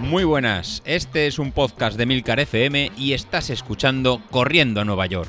Muy buenas, este es un podcast de Milcar FM y estás escuchando Corriendo a Nueva York.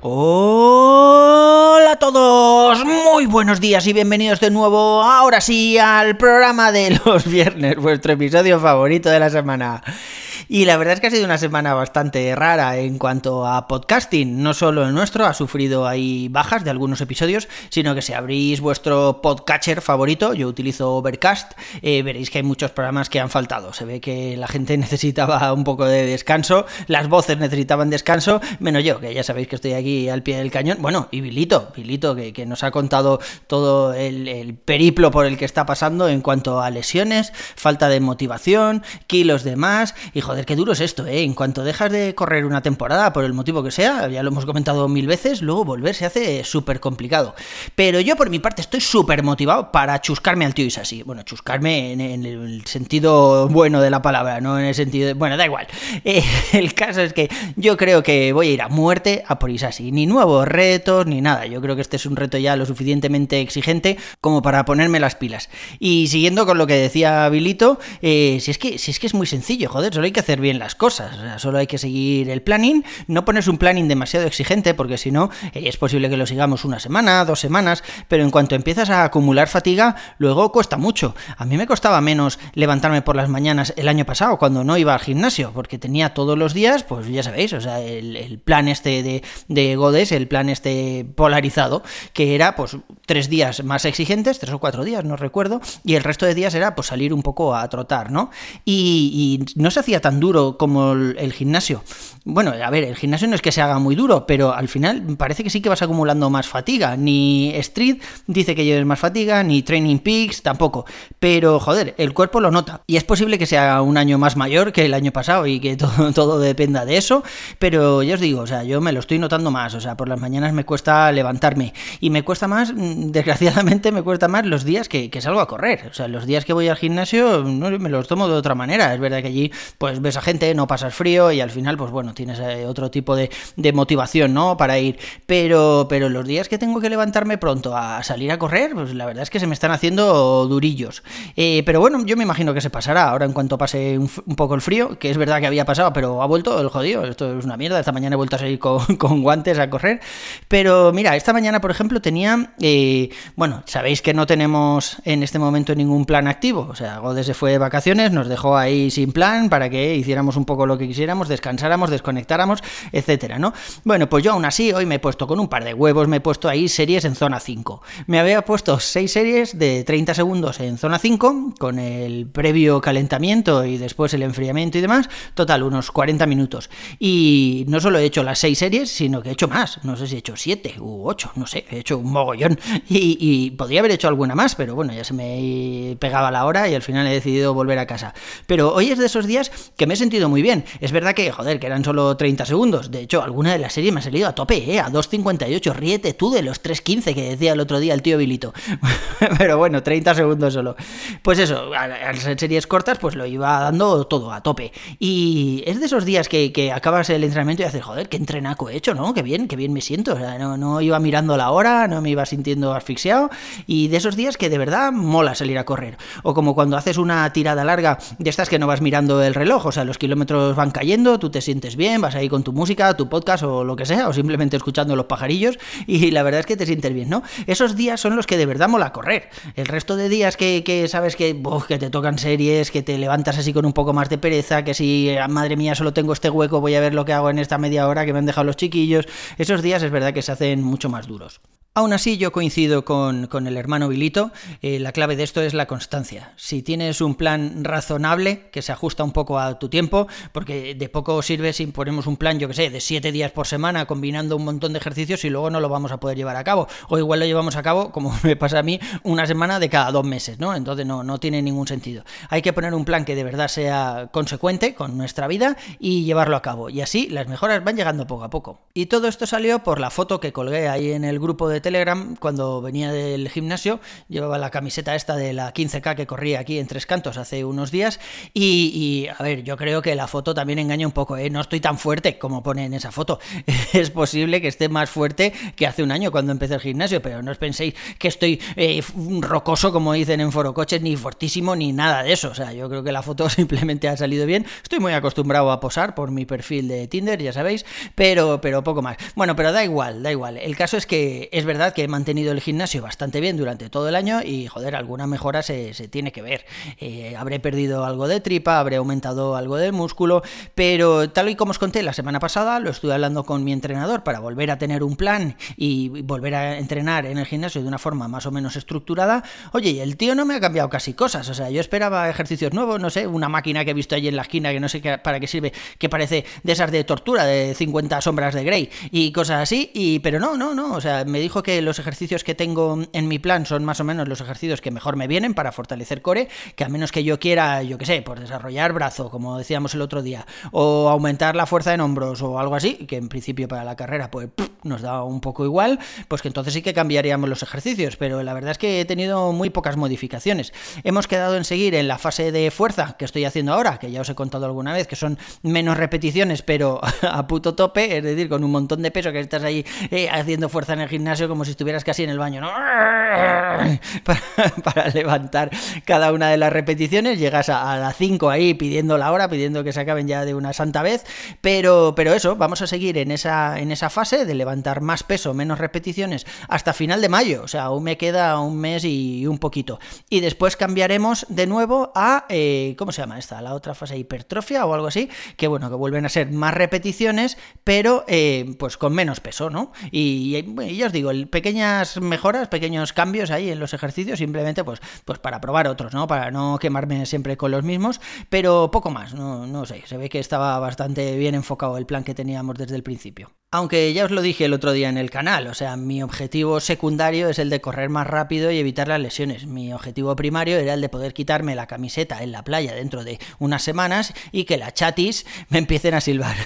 Hola a todos, muy buenos días y bienvenidos de nuevo, ahora sí, al programa de los viernes, vuestro episodio favorito de la semana. Y la verdad es que ha sido una semana bastante rara en cuanto a podcasting. No solo el nuestro ha sufrido ahí bajas de algunos episodios, sino que si abrís vuestro podcatcher favorito, yo utilizo Overcast, eh, veréis que hay muchos programas que han faltado. Se ve que la gente necesitaba un poco de descanso, las voces necesitaban descanso, menos yo, que ya sabéis que estoy aquí al pie del cañón. Bueno, y Vilito, Vilito, que, nos ha contado todo el, el periplo por el que está pasando en cuanto a lesiones, falta de motivación, kilos de más, y joder, qué duro es esto, ¿eh? En cuanto dejas de correr una temporada, por el motivo que sea, ya lo hemos comentado mil veces, luego volver se hace súper complicado. Pero yo, por mi parte, estoy súper motivado para chuscarme al tío Isasi. Bueno, chuscarme en, el sentido bueno de la palabra, no en el sentido. De... Bueno, da igual. Eh, el caso es que yo creo que voy a ir a muerte a por Isasi. Ni nuevos retos, ni nada. Yo creo que este es un reto ya lo suficientemente exigente como para ponerme las pilas. Y siguiendo con lo que decía Bilito, eh, si, es que, si es que es muy sencillo, joder, solo hay que hacer bien las cosas. solo hay que seguir el planning, no pones un planning demasiado exigente, porque si no, eh, es posible que lo sigamos una semana, dos semanas, pero en cuanto empiezas a acumular fatiga, luego cuesta mucho. A mí me costaba menos levantarme por las mañanas el año pasado, cuando no iba al gimnasio, porque tenía todos los días, pues ya sabéis, o sea, el, plan este de, de Godes, el plan este polarizado, que era pues tres días más exigentes, tres o cuatro días, no recuerdo, y el resto de días era pues salir un poco a trotar, ¿no? Y, y no se hacía tan duro como el, gimnasio. Bueno, a ver, el gimnasio no es que se haga muy duro, pero al final parece que sí que vas acumulando más fatiga. Ni Street dice que lleves más fatiga, ni Training Peaks tampoco. Pero joder, el cuerpo lo nota. Y es posible que sea un año más mayor que el año pasado y que todo, todo dependa de eso. Pero ya os digo, o sea, yo me lo estoy notando más. O sea, por las mañanas me cuesta levantarme. Y me cuesta más, desgraciadamente, me cuesta más los días que, que salgo a correr. O sea, los días que voy al gimnasio no, me los tomo de otra manera. Es verdad que allí pues ves a gente, no pasas frío y al final, pues bueno, tienes eh, otro tipo de, motivación, ¿no? Para ir. Pero, pero los días que tengo que levantarme pronto a salir a correr, pues la verdad es que se me están haciendo durillos. Eh, pero bueno, yo me imagino que se pasará ahora en cuanto pase un, poco el frío, que es verdad que había pasado, pero ha vuelto el jodido. Esto es una mierda. Esta mañana he vuelto a salir con, guantes a correr. Pero mira, esta mañana, por ejemplo, tenía. Eh, bueno, sabéis que no tenemos en este momento ningún plan activo. O sea, Godes se fue de vacaciones, nos dejó ahí sin plan para que hiciéramos un poco lo que quisiéramos, descansáramos, desconectáramos, etcétera, ¿no? Bueno, pues yo aún así hoy me he puesto con un par de huevos, me he puesto ahí series en zona 5. Me había puesto 6 series de 30 segundos en zona 5, con el previo calentamiento y después el enfriamiento y demás, total, unos 40 minutos. Y no solo he hecho las 6 series, sino que he hecho más, no sé si he hecho 7 u 8, no sé, he hecho un mogollón. Y, y podría haber hecho alguna más, pero bueno, ya se me pegaba la hora y al final he decidido volver a casa. Pero hoy es de esos días que me he sentido muy bien. Es verdad que, joder, que eran solo 30 segundos. De hecho, alguna de las series me ha salido a tope, ¿eh? A 2.58. Ríete tú de los 3.15 que decía el otro día el tío Bilito. Pero bueno, 30 segundos solo. Pues eso, al ser series cortas, pues lo iba dando todo a tope. Y es de esos días que, acabas el entrenamiento y haces, joder, qué entrenaco he hecho, ¿no? Qué bien, qué bien me siento. O sea, no, no iba mirando la hora, no me iba sintiendo asfixiado. Y de esos días que de verdad mola salir a correr. O como cuando haces una tirada larga de estas que no vas mirando el reloj, o sea, los kilómetros van cayendo, tú te sientes bien, vas ahí con tu música, tu podcast o lo que sea, o simplemente escuchando los pajarillos, y la verdad es que te sientes bien, ¿no? Esos días son los que de verdad mola correr. El resto de días que, sabes que, que te tocan series, que te levantas así con un poco más de pereza, que si, ah, madre mía, solo tengo este hueco, voy a ver lo que hago en esta media hora que me han dejado los chiquillos, esos días es verdad que se hacen mucho más duros. Aún así, yo coincido con, el hermano Vilito. Eh, la clave de esto es la constancia. Si tienes un plan razonable que se ajusta un poco a tu tiempo, porque de poco sirve si ponemos un plan, yo que sé, de siete días por semana combinando un montón de ejercicios y luego no lo vamos a poder llevar a cabo. O igual lo llevamos a cabo, como me pasa a mí, una semana de cada dos meses, ¿no? Entonces no, no tiene ningún sentido. Hay que poner un plan que de verdad sea consecuente con nuestra vida y llevarlo a cabo. Y así las mejoras van llegando poco a poco. Y todo esto salió por la foto que colgué ahí en el grupo de Telegram cuando venía del gimnasio, llevaba la camiseta esta de la 15K que corría aquí en Tres Cantos hace unos días y, a ver, yo creo que la foto también engaña un poco, ¿eh? No estoy tan fuerte como pone en esa foto. Es posible que esté más fuerte que hace un año cuando empecé el gimnasio, pero no os penséis que estoy eh, rocoso, como dicen en Foro Coches, ni fortísimo, ni nada de eso. O sea, yo creo que la foto simplemente ha salido bien. Estoy muy acostumbrado a posar por mi perfil de Tinder, ya sabéis, pero, pero poco más. Bueno, pero da igual, da igual. El caso es que es verdad que he mantenido el gimnasio bastante bien durante todo el año y, joder, alguna mejora se, tiene que ver. Eh, habré perdido algo de tripa, habré aumentado algo de músculo, pero tal y como os conté la semana pasada, lo estuve hablando con mi entrenador para volver a tener un plan y volver a entrenar en el gimnasio de una forma más o menos estructurada. Oye, y el tío no me ha cambiado casi cosas, o sea, yo esperaba ejercicios nuevos, no sé, una máquina que he visto allí en la esquina que no sé para qué sirve, que parece de esas de tortura, de 50 sombras de Grey y cosas así, y pero no, no, no, o sea, me dijo que los ejercicios que tengo en mi plan son más o menos los ejercicios que mejor me vienen para fortalecer core, que a menos que yo quiera, yo qué sé, por desarrollar brazo, como decíamos el otro día, o aumentar la fuerza en hombros o algo así, que en principio para la carrera pues nos da un poco igual, pues que entonces sí que cambiaríamos los ejercicios, pero la verdad es que he tenido muy pocas modificaciones. Hemos quedado en seguir en la fase de fuerza que estoy haciendo ahora, que ya os he contado alguna vez, que son menos repeticiones, pero a puto tope, es decir, con un montón de peso que estás ahí eh, haciendo fuerza en el gimnasio como si estuvieras casi en el baño, ¿no? Para, levantar cada una de las repeticiones, llegas a, las 5 ahí pidiendo la hora, pidiendo que se acaben ya de una santa vez, pero, pero eso, vamos a seguir en esa, en esa fase de levantar más peso, menos repeticiones, hasta final de mayo, o sea, aún me queda un mes y un poquito. Y después cambiaremos de nuevo a, eh, ¿cómo se llama esta? La otra fase, hipertrofia o algo así, que bueno, que vuelven a ser más repeticiones, pero eh, pues con menos peso, ¿no? Y, ya os digo, pequeñas mejoras, pequeños cambios ahí en los ejercicios, simplemente pues, pues para probar otros, ¿no? Para no quemarme siempre con los mismos, pero poco más, no, no sé, se ve que estaba bastante bien enfocado el plan que teníamos desde el principio. Aunque ya os lo dije el otro día en el canal, o sea, mi objetivo secundario es el de correr más rápido y evitar las lesiones. Mi objetivo primario era el de poder quitarme la camiseta en la playa dentro de unas semanas y que las chatis me empiecen a silbar.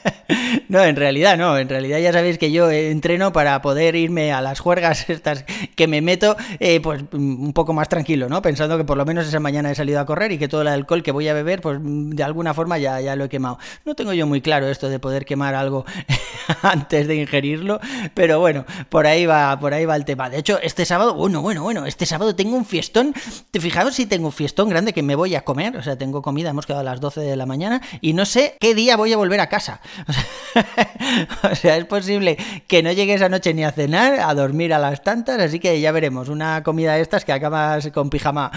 no, en realidad no, en realidad ya sabéis que yo entreno para poder irme a las juergas estas que me meto, eh, pues un poco más tranquilo, ¿no? Pensando que por lo menos esa mañana he salido a correr y que todo el alcohol que voy a beber, pues de alguna forma ya, ya lo he quemado. No tengo yo muy claro esto de poder quemar algo antes de ingerirlo, pero bueno, por ahí va, por ahí va el tema. De hecho, este sábado, bueno, bueno, bueno, este sábado tengo un fiestón. ¿Te fijaos si tengo un fiestón grande que me voy a comer? O sea, tengo comida, hemos quedado a las 12 de la mañana y no sé qué día voy a volver a casa. O sea, es posible que no llegue esa noche ni a cenar, a dormir a las tantas, así que ya veremos, una comida de estas que acabas con pijama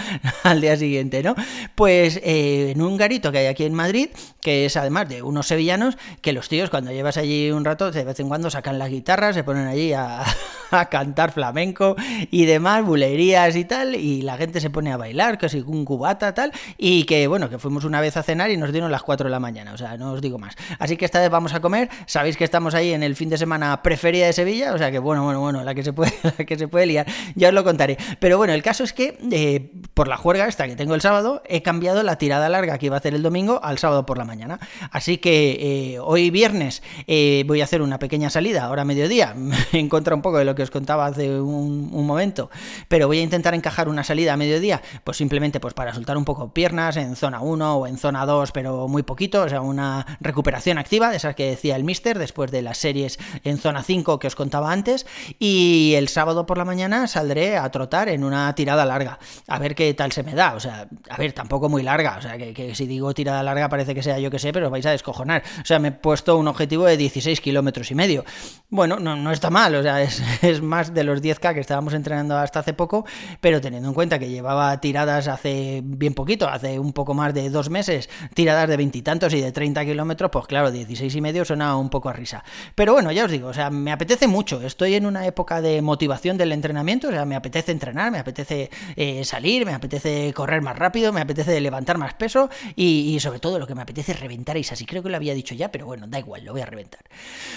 al día siguiente, ¿no? Pues eh, en un garito que hay aquí en Madrid, que es además de unos sevillanos, que los tíos cuando llevas allí un rato, de vez en cuando sacan la guitarra, se ponen allí a, cantar flamenco y demás, bulerías y tal, y la gente se pone a bailar, casi un cubata, tal, y que bueno, que fuimos una vez a cenar y nos dieron las 4 de la mañana, o sea, no os digo más. Así que esta vez vamos a comer, sabéis que estamos ahí en el fin de semana preferida de Sevilla, o sea que bueno, bueno, bueno, la que se puede, la que se puede liar, ya os lo contaré. Pero bueno, el caso es que eh, por la juerga esta que tengo el sábado, he cambiado la tirada larga que iba a hacer el domingo al sábado por la mañana. Así que eh, hoy viernes eh, voy a hacer una pequeña salida, ahora a mediodía, en contra un poco de lo que os contaba hace un, momento, pero voy a intentar encajar una salida a mediodía, pues simplemente pues para soltar un poco piernas en zona 1 o en zona 2, pero muy poquito, o sea, una recuperación activa, de esas que decía el mister, después de las series en zona 5 que os contaba antes, y el sábado por la mañana saldré a trotar en una tirada larga, a ver qué tal se me da, o sea, a ver, tampoco muy larga, o sea, que, si digo tirada larga parece que sea yo que sé, pero vais a descojonar, o sea, me he puesto un objetivo de 16 kilómetros y medio, bueno, no, no está mal, o sea, es, es más de los 10K que estábamos entrenando hasta hace poco, pero teniendo en cuenta que llevaba tiradas hace bien poquito, hace un poco más de dos meses, tiradas de veintitantos y, de 30 kilómetros, pues claro, 16 y medio suena un poco a risa. Pero bueno, ya os digo, o sea, me apetece mucho, estoy en una época de motivación del entrenamiento, o sea, me apetece entrenar, me apetece eh, salir, me apetece correr más rápido, me apetece levantar más peso y, sobre todo lo que me apetece es reventar es así, creo que lo había dicho ya, pero bueno, da igual, lo voy a reventar.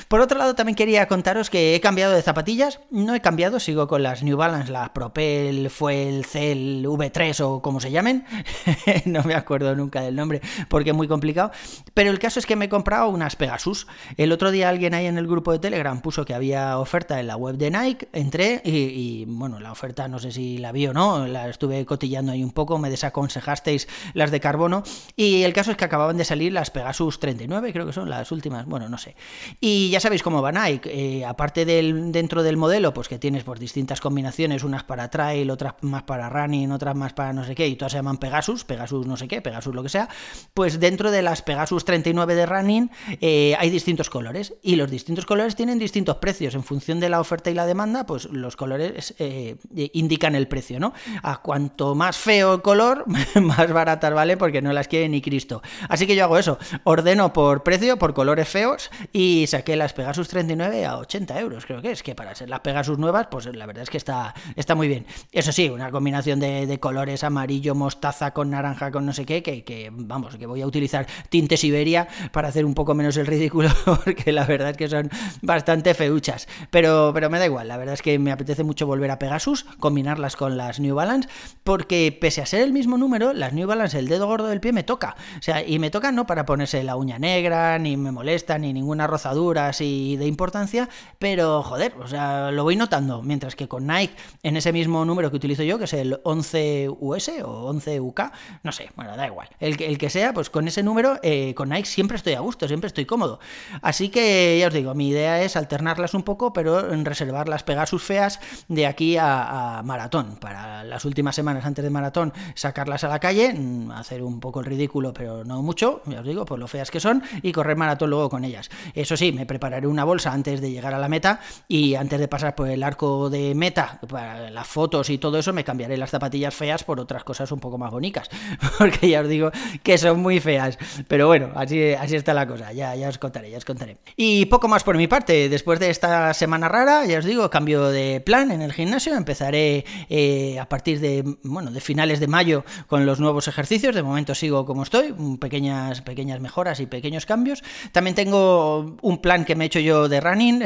Por otro lado, también quería contaros que he cambiado de zapatillas, no he cambiado, sigo con las New Balance, las Propel, Fuel, Cell, V3 o como se llamen. no me acuerdo nunca del nombre porque es muy complicado. Pero el caso es que me he comprado unas Pegasus. El otro día alguien ahí en el grupo de Telegram puso que había oferta en la web de Nike, entré y, bueno, la oferta no sé si la vi o no, la estuve cotillando ahí un poco, me desaconsejasteis las de carbono y el caso es que acababan de salir las Pegasus 39, creo que son las últimas, bueno, no sé. Y ya sabéis cómo va Nike, eh, aparte del dentro del modelo, pues que tienes por distintas combinaciones, unas para trail, otras más para running, otras más para no sé qué, y todas se llaman Pegasus, Pegasus no sé qué, Pegasus lo que sea, pues dentro de las Pegasus 39 de running eh, hay distintos colores y los distintos colores tienen distintos precios en función de la oferta y la demanda, pues los colores eh, indican el precio, ¿no? A cuanto más feo el color, más baratas vale porque no las quiere ni Cristo. Así que yo hago eso, ordeno por precio, por colores feos y saqué las Pegasus 39 a 80 euros, creo que es, que para ser las Pegasus nuevas, pues la verdad es que está, está muy bien. Eso sí, una combinación de, colores amarillo, mostaza con naranja, con no sé qué, que, que, vamos, que voy a utilizar tinte Siberia para hacer un poco menos el ridículo, porque la verdad es que son bastante feuchas. Pero, pero me da igual, la verdad es que me apetece mucho volver a Pegasus, combinarlas con las New Balance, porque pese a ser el mismo número, las New Balance, el dedo gordo del pie me toca. O sea, y me toca no para ponerse la uña negra, ni me molesta, ni ninguna rozadura así de importancia, pero joder, o sea, lo voy notando. Mientras que con Nike, en ese mismo número que utilizo yo, que es el 11US o 11UK, no sé, bueno, da igual. El, el que sea, pues con ese número, eh, con Nike siempre estoy a gusto, siempre estoy cómodo. Así que ya os digo, mi idea es alternarlas un poco, pero en reservar las Pegasus feas de aquí a, a maratón. Para las últimas semanas antes de maratón, sacarlas a la calle, mm, hacer un poco el ridículo, pero no mucho, ya os digo, por lo feas que son, y correr maratón luego con ellas. Eso sí, me prepararé una bolsa antes de llegar a la meta y antes de pasar por el arco de meta, para las fotos y todo eso, me cambiaré las zapatillas feas por otras cosas un poco más bonitas, porque ya os digo que son muy feas. Pero bueno, así, así está la cosa, ya, ya os contaré, ya os contaré. Y poco más por mi parte, después de esta semana rara, ya os digo, cambio de plan en el gimnasio, empezaré eh, a partir de, bueno, de finales de mayo con los nuevos ejercicios, de momento sigo como estoy, pequeñas, pequeñas mejoras y pequeños cambios. También tengo un plan que me he hecho yo de running,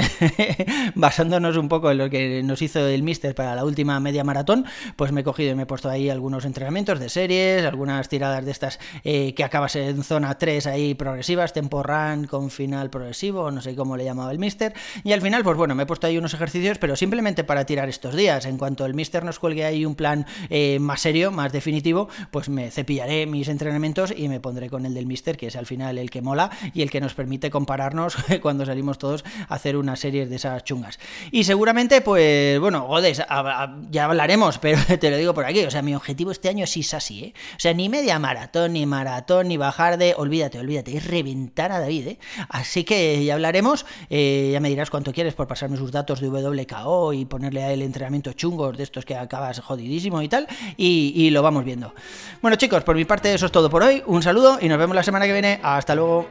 basándonos un poco en lo que nos hizo el Mister para la última media maratón, pues me he cogido y me he puesto ahí algunos entrenamientos de series, algunas tiradas de estas eh, que acabas en zona 3 ahí progresivas, tempo run con final progresivo, no sé cómo le llamaba el Mister, y al final, pues bueno, me he puesto ahí unos ejercicios, pero simplemente para tirar estos días. En cuanto el Mister nos cuelgue ahí un plan eh, más serio, más definitivo, pues me cepillaré mis entrenamientos y me pondré con el del Mister, que es al final el que mola y el que nos permite compararnos cuando salimos todos a hacer una serie de esas chungas. Seguramente, pues bueno, Godes, ya hablaremos, pero te lo digo por aquí, o sea, mi objetivo este año sí es así, ¿eh? O sea, ni media maratón, ni maratón, ni bajar de, olvídate, olvídate, es reventar a David, ¿eh? Así que ya hablaremos, eh, ya me dirás cuánto quieres por pasarme sus datos de WKO y ponerle a él entrenamiento chungos de estos que acabas jodidísimo y tal, y, y lo vamos viendo. Bueno chicos, por mi parte eso es todo por hoy, un saludo y nos vemos la semana que viene, hasta luego.